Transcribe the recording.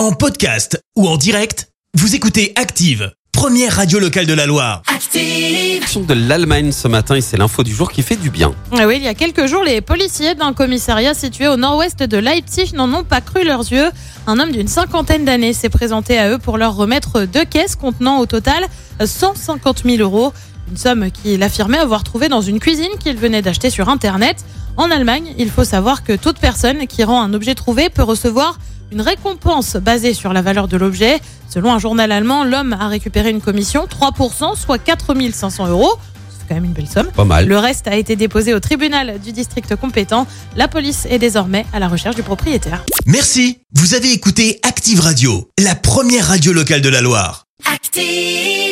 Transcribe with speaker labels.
Speaker 1: En podcast ou en direct, vous écoutez Active, première radio locale de la Loire.
Speaker 2: Active.
Speaker 3: de l'Allemagne ce matin et c'est l'info du jour qui fait du bien.
Speaker 4: Ah oui, il y a quelques jours, les policiers d'un commissariat situé au nord-ouest de Leipzig n'en ont pas cru leurs yeux. Un homme d'une cinquantaine d'années s'est présenté à eux pour leur remettre deux caisses contenant au total 150 000 euros. Une somme qu'il affirmait avoir trouvée dans une cuisine qu'il venait d'acheter sur Internet. En Allemagne, il faut savoir que toute personne qui rend un objet trouvé peut recevoir une récompense basée sur la valeur de l'objet. Selon un journal allemand, l'homme a récupéré une commission 3%, soit 4 500 euros. C'est quand même une belle somme.
Speaker 3: Pas mal.
Speaker 4: Le reste a été déposé au tribunal du district compétent. La police est désormais à la recherche du propriétaire.
Speaker 1: Merci, vous avez écouté Active Radio, la première radio locale de la Loire.
Speaker 2: Active.